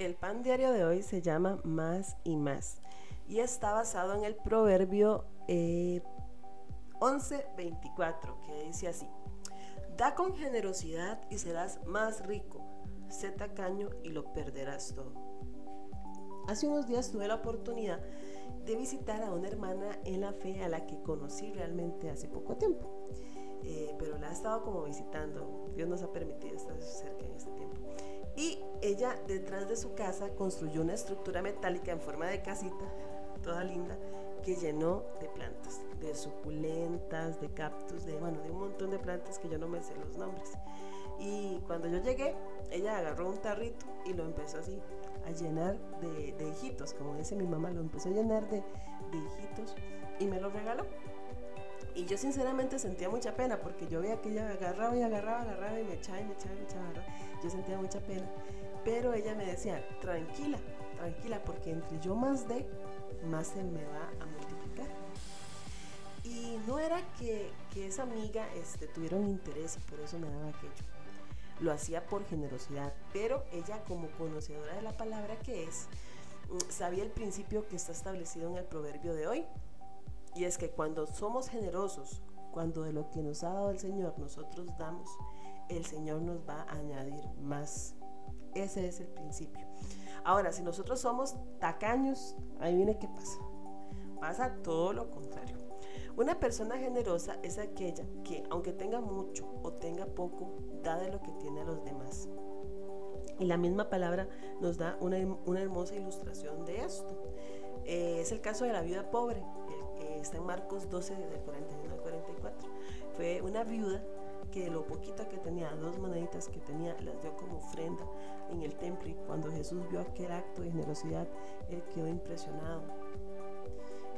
El pan diario de hoy se llama Más y Más y está basado en el proverbio 11:24 eh, que dice así, da con generosidad y serás más rico, sé tacaño y lo perderás todo. Hace unos días tuve la oportunidad de visitar a una hermana en la fe a la que conocí realmente hace poco tiempo. Eh, pero la he estado como visitando. Dios nos ha permitido estar cerca en este tiempo. Y ella detrás de su casa construyó una estructura metálica en forma de casita, toda linda, que llenó de plantas, de suculentas, de cactus, de, bueno, de un montón de plantas que yo no me sé los nombres. Y cuando yo llegué, ella agarró un tarrito y lo empezó así a llenar de, hijitos, como dice mi mamá, lo empezó a llenar de, hijitos y me lo regaló. Y yo sinceramente sentía mucha pena porque yo veía que ella agarraba y agarraba, agarraba y me echaba y me echaba y me echaba. Yo sentía mucha pena. Pero ella me decía, tranquila, tranquila, porque entre yo más de, más se me va a multiplicar. Y no era que, que esa amiga este, tuviera un interés y por eso me daba aquello. Lo hacía por generosidad, pero ella como conocedora de la palabra que es, mm, sabía el principio que está establecido en el proverbio de hoy, y es que cuando somos generosos, cuando de lo que nos ha dado el Señor nosotros damos, el Señor nos va a añadir más. Ese es el principio. Ahora, si nosotros somos tacaños, ahí viene qué pasa. Pasa todo lo contrario. Una persona generosa es aquella que, aunque tenga mucho o tenga poco, da de lo que tiene a los demás. Y la misma palabra nos da una, hermosa ilustración de esto. Eh, es el caso de la vida pobre, está en Marcos 12, del 41 al 44. Fue una viuda que lo poquito que tenía, dos moneditas que tenía, las dio como ofrenda en el templo y cuando Jesús vio aquel acto de generosidad, él quedó impresionado.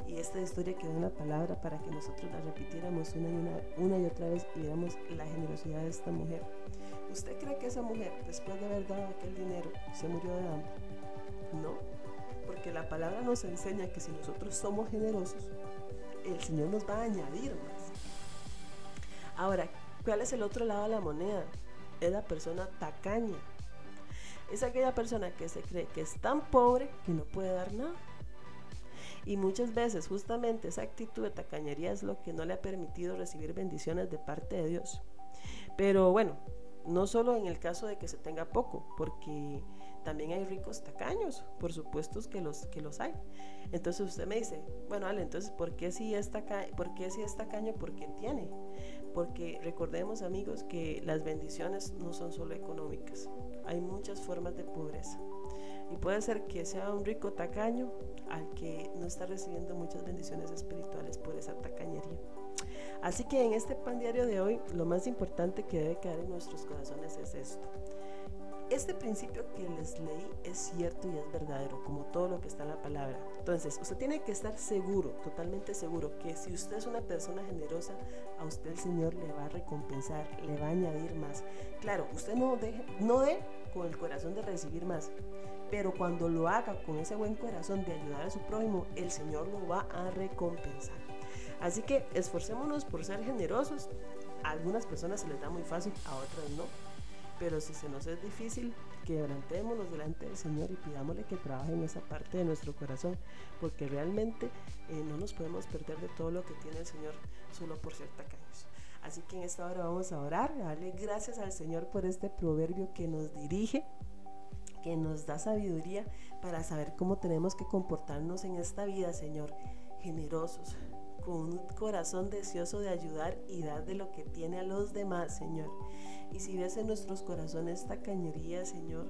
Y esta historia quedó en la palabra para que nosotros la repitiéramos una y, una, una y otra vez y viéramos la generosidad de esta mujer. ¿Usted cree que esa mujer, después de haber dado aquel dinero, se murió de hambre? No, porque la palabra nos enseña que si nosotros somos generosos, el Señor nos va a añadir más. Ahora, ¿cuál es el otro lado de la moneda? Es la persona tacaña. Es aquella persona que se cree que es tan pobre que no puede dar nada. Y muchas veces justamente esa actitud de tacañería es lo que no le ha permitido recibir bendiciones de parte de Dios. Pero bueno, no solo en el caso de que se tenga poco, porque también hay ricos tacaños, por supuesto que los, que los hay. Entonces usted me dice, bueno, Ale, entonces, ¿por qué si es, ¿por qué si es tacaño? Porque tiene. Porque recordemos, amigos, que las bendiciones no son solo económicas, hay muchas formas de pobreza. Y puede ser que sea un rico tacaño al que no está recibiendo muchas bendiciones espirituales por esa tacañería. Así que en este pan diario de hoy, lo más importante que debe quedar en nuestros corazones es esto. Este principio que les leí es cierto y es verdadero, como todo lo que está en la palabra. Entonces, usted tiene que estar seguro, totalmente seguro, que si usted es una persona generosa, a usted el Señor le va a recompensar, le va a añadir más. Claro, usted no, deje, no dé con el corazón de recibir más, pero cuando lo haga con ese buen corazón de ayudar a su prójimo, el Señor lo va a recompensar. Así que esforcémonos por ser generosos. A algunas personas se les da muy fácil, a otras no. Pero si se nos es difícil, quebrantémonos delante del Señor y pidámosle que trabaje en esa parte de nuestro corazón, porque realmente eh, no nos podemos perder de todo lo que tiene el Señor solo por ser tacaños. Así que en esta hora vamos a orar, a darle gracias al Señor por este proverbio que nos dirige, que nos da sabiduría para saber cómo tenemos que comportarnos en esta vida, Señor, generosos, con un corazón deseoso de ayudar y dar de lo que tiene a los demás, Señor. Y si ves en nuestros corazones esta cañería, Señor,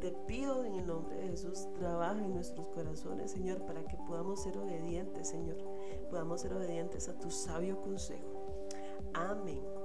te pido en el nombre de Jesús, trabaja en nuestros corazones, Señor, para que podamos ser obedientes, Señor. Podamos ser obedientes a tu sabio consejo. Amén.